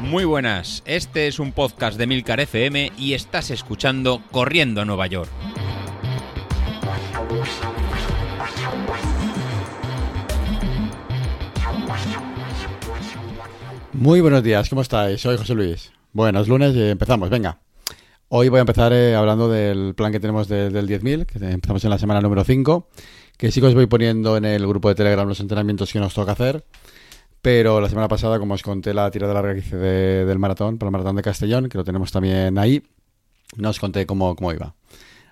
Muy buenas, este es un podcast de Milcar FM y estás escuchando Corriendo a Nueva York. Muy buenos días, ¿cómo estáis? Soy José Luis. Bueno, es lunes y empezamos, venga. Hoy voy a empezar eh, hablando del plan que tenemos de- del 10.000, que empezamos en la semana número 5, que sí que os voy poniendo en el grupo de Telegram los entrenamientos que nos toca hacer, pero la semana pasada, como os conté la tirada larga que hice de- del maratón, para el maratón de Castellón, que lo tenemos también ahí, no os conté cómo, cómo iba.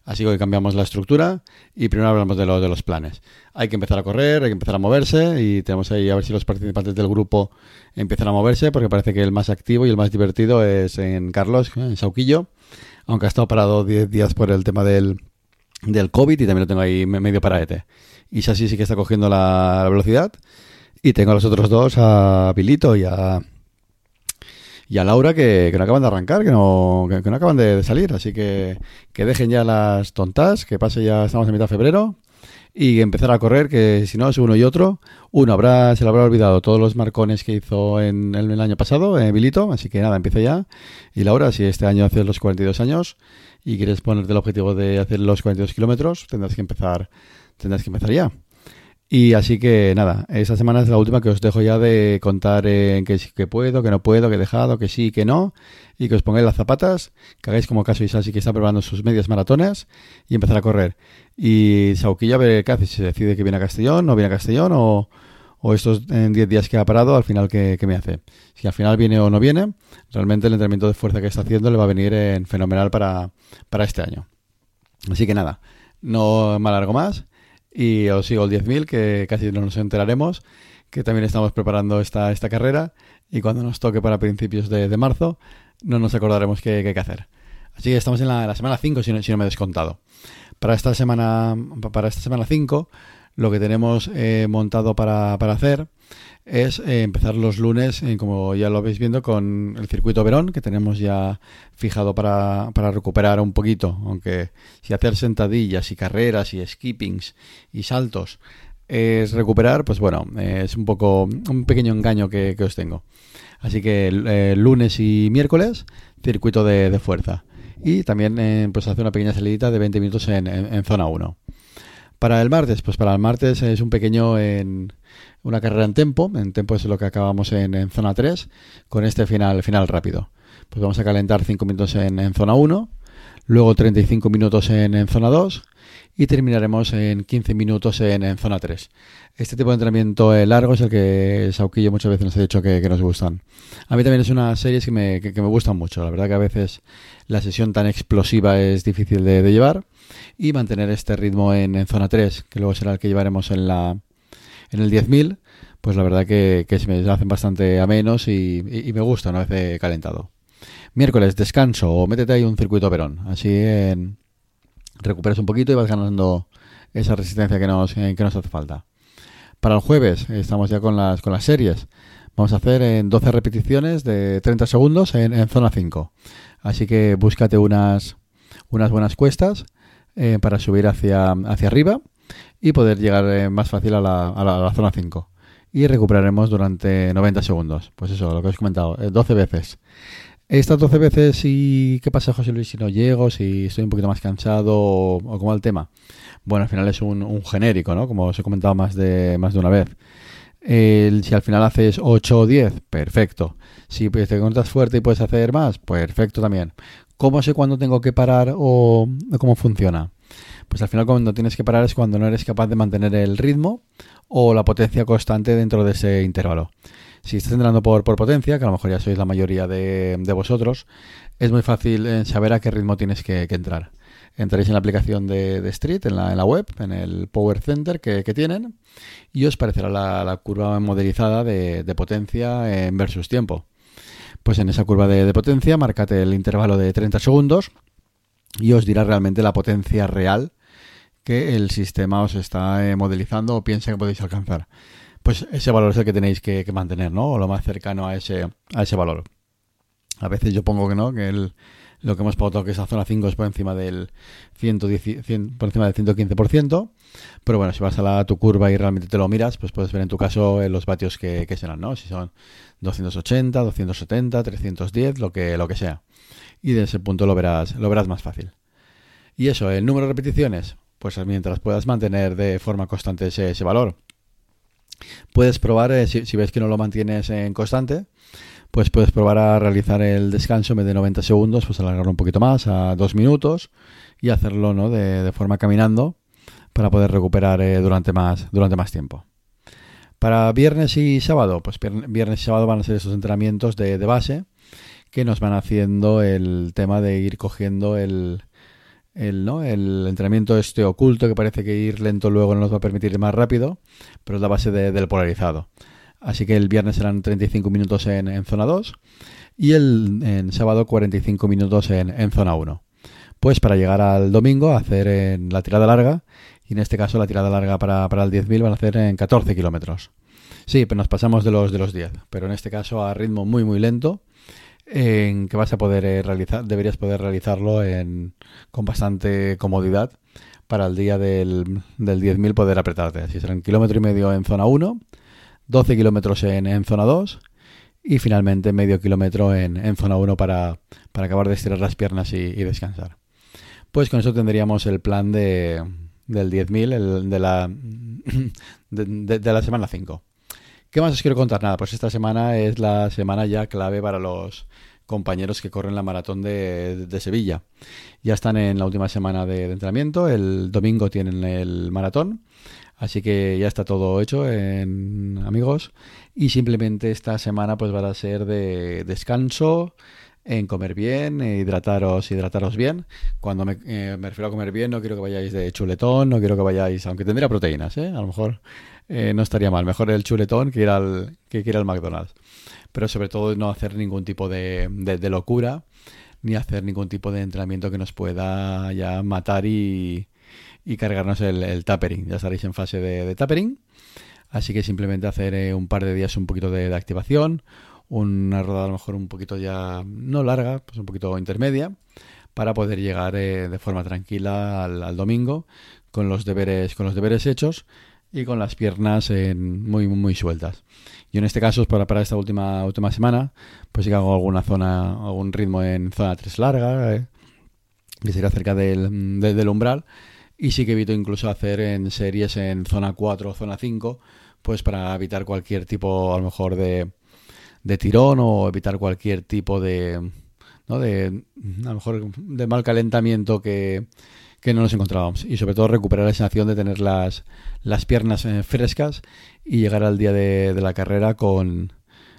Así que cambiamos la estructura y primero hablamos de, lo- de los planes. Hay que empezar a correr, hay que empezar a moverse y tenemos ahí a ver si los participantes del grupo empiezan a moverse porque parece que el más activo y el más divertido es en Carlos, ¿eh? en Sauquillo, aunque ha estado parado 10 días por el tema del, del COVID y también lo tengo ahí me- medio paraete. Y Sashi sí que está cogiendo la velocidad y tengo a los otros dos, a Pilito y a, y a Laura que, que no acaban de arrancar, que no, que, no acaban de, salir. Así que que dejen ya las tontas, que pase ya, estamos en mitad de febrero. Y empezar a correr, que si no es uno y otro. Uno habrá, se le habrá olvidado todos los marcones que hizo en el, año pasado, eh, Bilito. Así que nada, empieza ya. Y Laura, si este año haces los 42 años y quieres ponerte el objetivo de hacer los 42 kilómetros, tendrás que empezar, tendrás que empezar ya. Y así que nada, esta semana es la última que os dejo ya de contar en que sí que puedo, que no puedo, que he dejado, que sí, que no, y que os pongáis las zapatas, que hagáis como caso Isasi que está preparando sus medias maratones y empezar a correr. Y Sauquilla a ver qué hace, si se decide que viene a Castellón, no viene a Castellón, o, o estos en 10 días que ha parado, al final qué, qué me hace. Si al final viene o no viene, realmente el entrenamiento de fuerza que está haciendo le va a venir en fenomenal para, para este año. Así que nada, no me alargo más y os sigo el 10.000 que casi no nos enteraremos que también estamos preparando esta, esta carrera y cuando nos toque para principios de, de marzo no nos acordaremos qué, qué hay que hacer. Así que estamos en la, la semana 5 si no, si no me he descontado. Para esta semana para esta semana 5 lo que tenemos eh, montado para, para hacer es eh, empezar los lunes, eh, como ya lo veis viendo, con el circuito Verón, que tenemos ya fijado para, para recuperar un poquito, aunque si hacer sentadillas y carreras y skippings y saltos es recuperar, pues bueno, es un poco un pequeño engaño que, que os tengo. Así que eh, lunes y miércoles, circuito de, fuerza. Y también pues hace una pequeña salidita de 20 minutos en, en, en zona 1. Para el martes, pues para el martes es un pequeño en una carrera en tempo. En tempo es lo que acabamos en, zona 3 con este final, final rápido. Pues vamos a calentar 5 minutos en, zona 1, luego 35 minutos en, zona 2 y terminaremos en 15 minutos en, zona 3. Este tipo de entrenamiento eh, largo es el que Sauquillo muchas veces nos ha dicho que, nos gustan. A mí también es una serie que me, que, me gustan mucho. La verdad que a veces la sesión tan explosiva es difícil de, de llevar y mantener este ritmo en, en, zona 3, que luego será el que llevaremos en la en el 10.000, pues la verdad que, se me hacen bastante a menos y, y, me gusta una vez calentado. Miércoles, descanso o métete ahí un circuito perón, así recuperas un poquito y vas ganando esa resistencia que nos, eh, que nos hace falta. Para el jueves estamos ya con las, con las series. Vamos a hacer en 12 repeticiones de 30 segundos en, en zona 5. Así que búscate unas, unas buenas cuestas eh, para subir hacia, hacia arriba y poder llegar eh, más fácil a la, a, la, zona 5. Y recuperaremos durante 90 segundos. Pues eso, lo que os he comentado, eh, 12 veces. Estas 12 veces, y ¿qué pasa, José Luis, si no llego, si estoy un poquito más cansado o, o como el tema? Bueno, al final es un, un, genérico, ¿no? Como os he comentado más de, más de una vez. Si al final haces 8 o 10, perfecto. Si te encuentras fuerte y puedes hacer más, perfecto también. ¿Cómo sé cuándo tengo que parar o cómo funciona? Pues al final cuando tienes que parar es cuando no eres capaz de mantener el ritmo o la potencia constante dentro de ese intervalo. Si estás entrenando por, potencia, que a lo mejor ya sois la mayoría de, vosotros, es muy fácil eh, saber a qué ritmo tienes que, entrar. Entraréis en la aplicación de, Street, en la, web, en el Power Center que, tienen, y os parecerá la, curva modelizada de, de, potencia en versus tiempo. Pues en esa curva de, de potencia, marcate el intervalo de 30 segundos y os dirá realmente la potencia real que el sistema os está eh, modelizando o piensa que podéis alcanzar. Pues ese valor es el que tenéis que, que, mantener, ¿no? O lo más cercano a ese, a ese valor. A veces yo pongo que no, que el, lo que hemos pautado que esa zona 5 es por encima del 110, por encima del 115%, pero bueno, si vas a, la, tu curva y realmente te lo miras, pues puedes ver en tu caso eh, los vatios que, serán, ¿no? Si son 280, 270, 310, lo que, lo que sea. Y de ese punto lo verás, lo verás más fácil. Y eso, el número de repeticiones, pues mientras puedas mantener de forma constante ese, valor. Puedes probar, eh, si ves que no lo mantienes en constante, pues puedes probar a realizar el descanso de 90 segundos, pues alargarlo un poquito más a dos minutos y hacerlo ¿no? de, forma caminando para poder recuperar eh, durante, más, durante más tiempo. Para viernes y sábado, pues viernes y sábado van a ser esos entrenamientos de, base que nos van haciendo el tema de ir cogiendo el, el, ¿no? el entrenamiento este oculto que parece que ir lento luego no nos va a permitir ir más rápido, pero es la base del polarizado. Así que el viernes serán 35 minutos en, zona 2 y el sábado 45 minutos en, zona 1. Pues para llegar al domingo a hacer en la tirada larga, y en este caso la tirada larga para, para el 10.000 van a hacer en 14 kilómetros. Sí, pero nos pasamos de los, de los 10, pero en este caso a ritmo muy muy lento, en que vas a poder eh, realizar, deberías poder realizarlo en, con bastante comodidad para el día del, del 10.000 poder apretarte. Así serán kilómetro y medio en zona 1, 12 kilómetros en, zona 2 y finalmente medio kilómetro en, zona 1 para, acabar de estirar las piernas y, descansar. Pues con eso tendríamos el plan de, del 10.000, de la, de, la semana 5. ¿Qué más os quiero contar? Nada, pues esta semana es la semana ya clave para los compañeros que corren la maratón de, Sevilla. Ya están en la última semana de entrenamiento, el domingo tienen el maratón Así que ya está todo hecho, en, amigos. Y simplemente esta semana pues va a ser de descanso, en comer bien, hidrataros, hidrataros bien. Cuando eh, me, refiero a comer bien, no quiero que vayáis de chuletón, no quiero que vayáis, aunque tendría proteínas, ¿eh? a lo mejor eh, no estaría mal. Mejor el chuletón que ir al, que ir al McDonald's. Pero sobre todo no hacer ningún tipo de locura, ni hacer ningún tipo de entrenamiento que nos pueda ya matar y, y cargarnos el, el tapering. Ya estaréis en fase de, de tapering. Así que simplemente hacer eh, un par de días un poquito de, activación, una rodada a lo mejor un poquito ya no larga, pues un poquito intermedia, para poder llegar eh, de forma tranquila al, domingo con los deberes, con los deberes hechos y con las piernas muy, muy sueltas. Yo en este caso, es para, para esta última, última semana, pues sí que hago alguna zona, algún ritmo en zona 3 larga, eh, que sería cerca del, del umbral, y sí que evito incluso hacer en series en zona 4 o zona 5, pues para evitar cualquier tipo, a lo mejor, de, de tirón o evitar cualquier tipo de, ¿no? de, a lo mejor, de mal calentamiento que, no nos encontrábamos. Y sobre todo recuperar la sensación de tener las, las piernas eh, frescas y llegar al día de, la carrera con,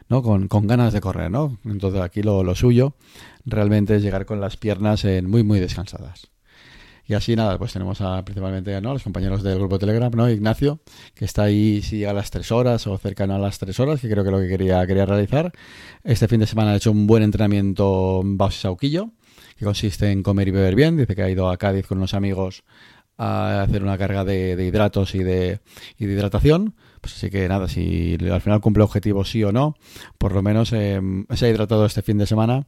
¿no? Con, con, ganas de correr, ¿no? Entonces aquí lo, lo, suyo realmente es llegar con las piernas en muy, muy descansadas. Y así nada, pues tenemos a, principalmente a los compañeros del grupo Telegram, ¿no? Ignacio, que está ahí si a las tres horas o cercano a las tres horas, que creo que es lo que quería, quería realizar. Este fin de semana ha hecho un buen entrenamiento en Sauquillo, que consiste en comer y beber bien. Dice que ha ido a Cádiz con unos amigos a hacer una carga de, de hidratos y de, y de hidratación pues así que nada, si al final cumple objetivos sí o no, por lo menos eh, se ha hidratado este fin de semana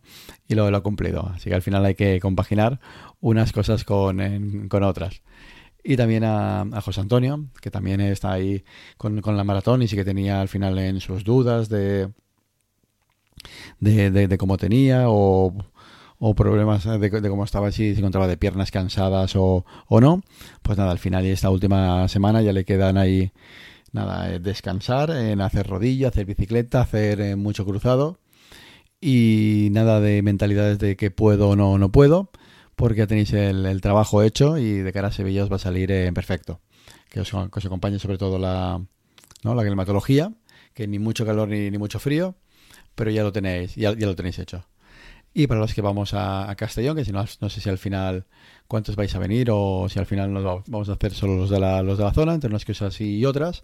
y lo, lo, ha cumplido. Así que al final hay que compaginar unas cosas con, otras. Y también a, José Antonio, que también está ahí con, la maratón y sí que tenía al final en sus dudas de, de, cómo tenía o, problemas de, cómo estaba, si se encontraba de piernas cansadas o, o no. Pues nada, al final y esta última semana ya le quedan ahí nada, eh, descansar, en hacer rodilla, hacer bicicleta, hacer eh, mucho cruzado y nada de mentalidades de que puedo o no, no puedo, porque ya tenéis el, trabajo hecho y de cara a Sevilla os va a salir en perfecto. Que os, acompañe sobre todo la, ¿no? la climatología, que ni mucho calor ni, ni mucho frío, pero ya lo tenéis, ya, ya lo tenéis hecho. Y para los que vamos a, Castellón, que si no, no sé si al final cuántos vais a venir o si al final nos vamos a hacer solo los de la, zona, entre unas cosas y otras,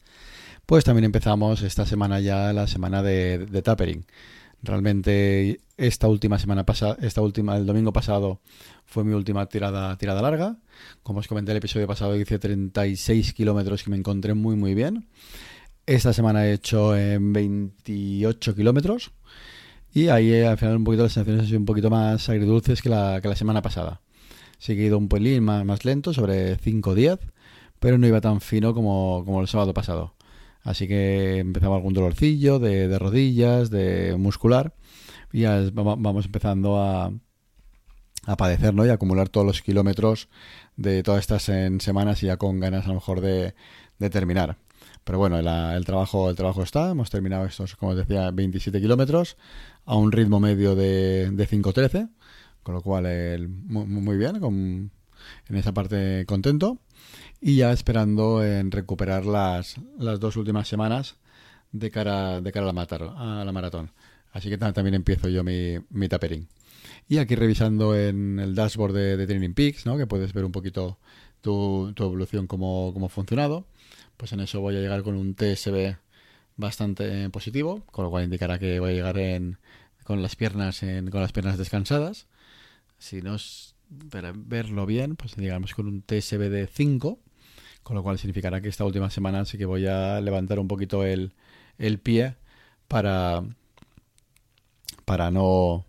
pues también empezamos esta semana ya la semana de, tapering. Realmente esta última semana pasada, esta última, el domingo pasado fue mi última tirada, tirada larga. Como os comenté el episodio pasado, hice 36 kilómetros que me encontré muy muy bien. Esta semana he hecho en 28 kilómetros Y ahí al final un poquito las sensaciones han sido un poquito más agridulces que la, que la semana pasada. Sí que he ido un pelín más, más lento, sobre 5-10, pero no iba tan fino como, como el sábado pasado. Así que empezaba algún dolorcillo de, de rodillas, de muscular, y ya vamos empezando a, a padecer ¿no? y acumular todos los kilómetros de todas estas semanas y ya con ganas a lo mejor de, de terminar. Pero bueno, el, trabajo, el trabajo está. Hemos terminado estos, como os decía, 27 kilómetros a un ritmo medio de, de 5.13. Con lo cual, el, muy, bien, con, en esa parte contento. Y ya esperando en recuperar las, las dos últimas semanas de cara, de cara a, la maratón. Así que también empiezo yo mi, mi tapering. Y aquí revisando en el dashboard de, Training Peaks, ¿no? que puedes ver un poquito tu, tu evolución, cómo, cómo ha funcionado pues en eso voy a llegar con un TSB bastante positivo, con lo cual indicará que voy a llegar en, con las piernas con las piernas descansadas. Si no es para verlo bien, pues digamos con un TSB de 5, con lo cual significará que esta última semana sí que voy a levantar un poquito el, el pie para para no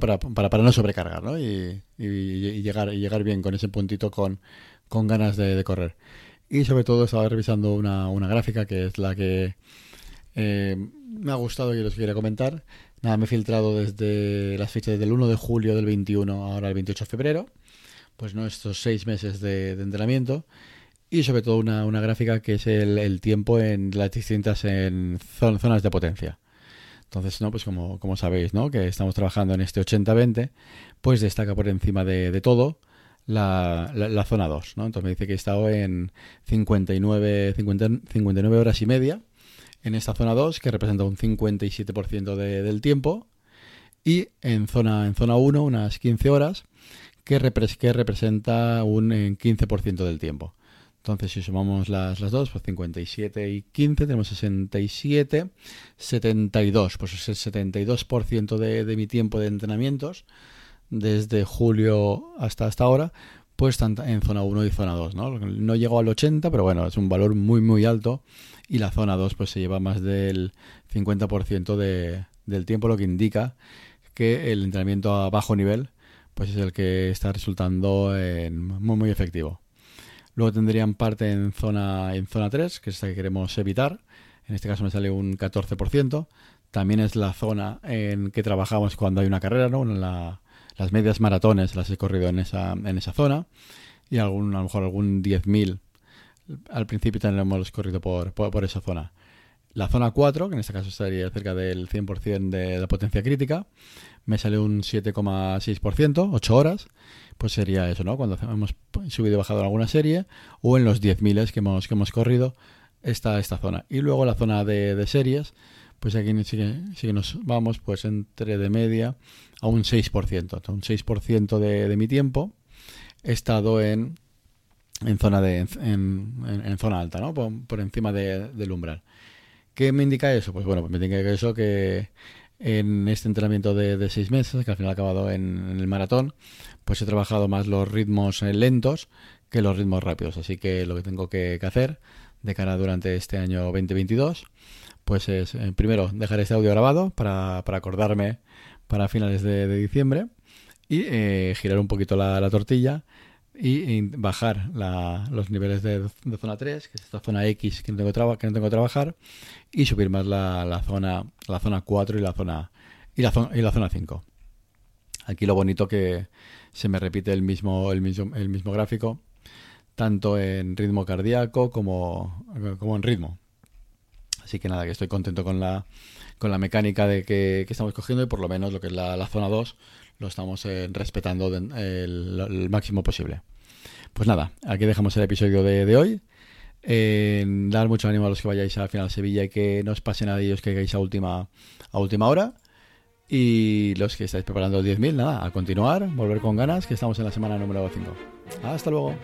para, para, para no sobrecargar ¿no? Y, llegar y llegar bien con ese puntito con, ganas de correr y sobre todo estaba revisando una, una gráfica que es la que eh, me ha gustado y os quería comentar. Nada, me he filtrado desde las fechas del 1 de julio del 21 ahora el 28 de febrero. Pues no estos seis meses de, entrenamiento. Y sobre todo una, una gráfica que es el, el, tiempo en las distintas en zonas de potencia. Entonces, no, pues como, como sabéis, ¿no? Que estamos trabajando en este 80-20, pues destaca por encima de, de todo la, la, zona 2, ¿no? Entonces me dice que he estado en 59, 59 horas y media en esta zona 2, que representa un 57% de, del tiempo, y en zona, en zona 1 unas 15 horas, que, que representa un 15% del tiempo. Entonces, si sumamos las, las dos, pues 57 y 15, tenemos 67, 72. Pues es el 72% de, de mi tiempo de entrenamientos desde julio hasta hasta ahora, pues están en zona 1 y zona 2, ¿no? No llegó al 80, pero bueno, es un valor muy muy alto y la zona 2 pues se lleva más del 50% de, del tiempo, lo que indica que el entrenamiento a bajo nivel pues es el que está resultando muy muy efectivo. Luego tendrían parte en zona en zona 3, que es la que queremos evitar. En este caso me sale un 14%. También es la zona en que trabajamos cuando hay una carrera, ¿no? En la, las medias maratones las he corrido en esa, en esa zona y algún, a lo mejor algún 10.000 al principio también lo hemos corrido por, por, esa zona. La zona 4, que en este caso estaría cerca del 100% de la potencia crítica, me sale un 7,6%, 8 horas, pues sería eso, ¿no? Cuando hemos subido y bajado en alguna serie, o en los 10.000 que hemos, que hemos corrido, está esta zona. Y luego la zona de, de series, pues aquí sí que, nos vamos pues entre de media a un 6%. Un 6% de, de mi tiempo he estado en, en zona de en, en, zona alta, ¿no? Por, encima del umbral. ¿Qué me indica eso? Pues bueno, me indica eso que en este entrenamiento de, seis meses, que al final ha acabado en, el maratón, pues he trabajado más los ritmos lentos que los ritmos rápidos. Así que lo que tengo que hacer de cara durante este año 2022 pues es, eh, primero, dejar este audio grabado para, para acordarme para finales de, diciembre y eh, girar un poquito la, tortilla y, bajar los niveles de, zona 3, que es esta zona X que no tengo, que no tengo que trabajar, y subir más la, la, zona, la zona 4 y la zona, y la, y la zona 5. Aquí lo bonito que se me repite el mismo, el mismo, el mismo gráfico, tanto en ritmo cardíaco como, como en ritmo. Así que nada, que estoy contento con la, con la mecánica de que, estamos cogiendo y por lo menos lo que es la, zona 2 lo estamos eh, respetando el, máximo posible. Pues nada, aquí dejamos el episodio de, hoy. dar mucho ánimo a los que vayáis al final de Sevilla y que no os pase nada y os que hagáis a última, a última hora. Y los que estáis preparando el 10.000, nada, a continuar, volver con ganas, que estamos en la semana número 5. Hasta luego.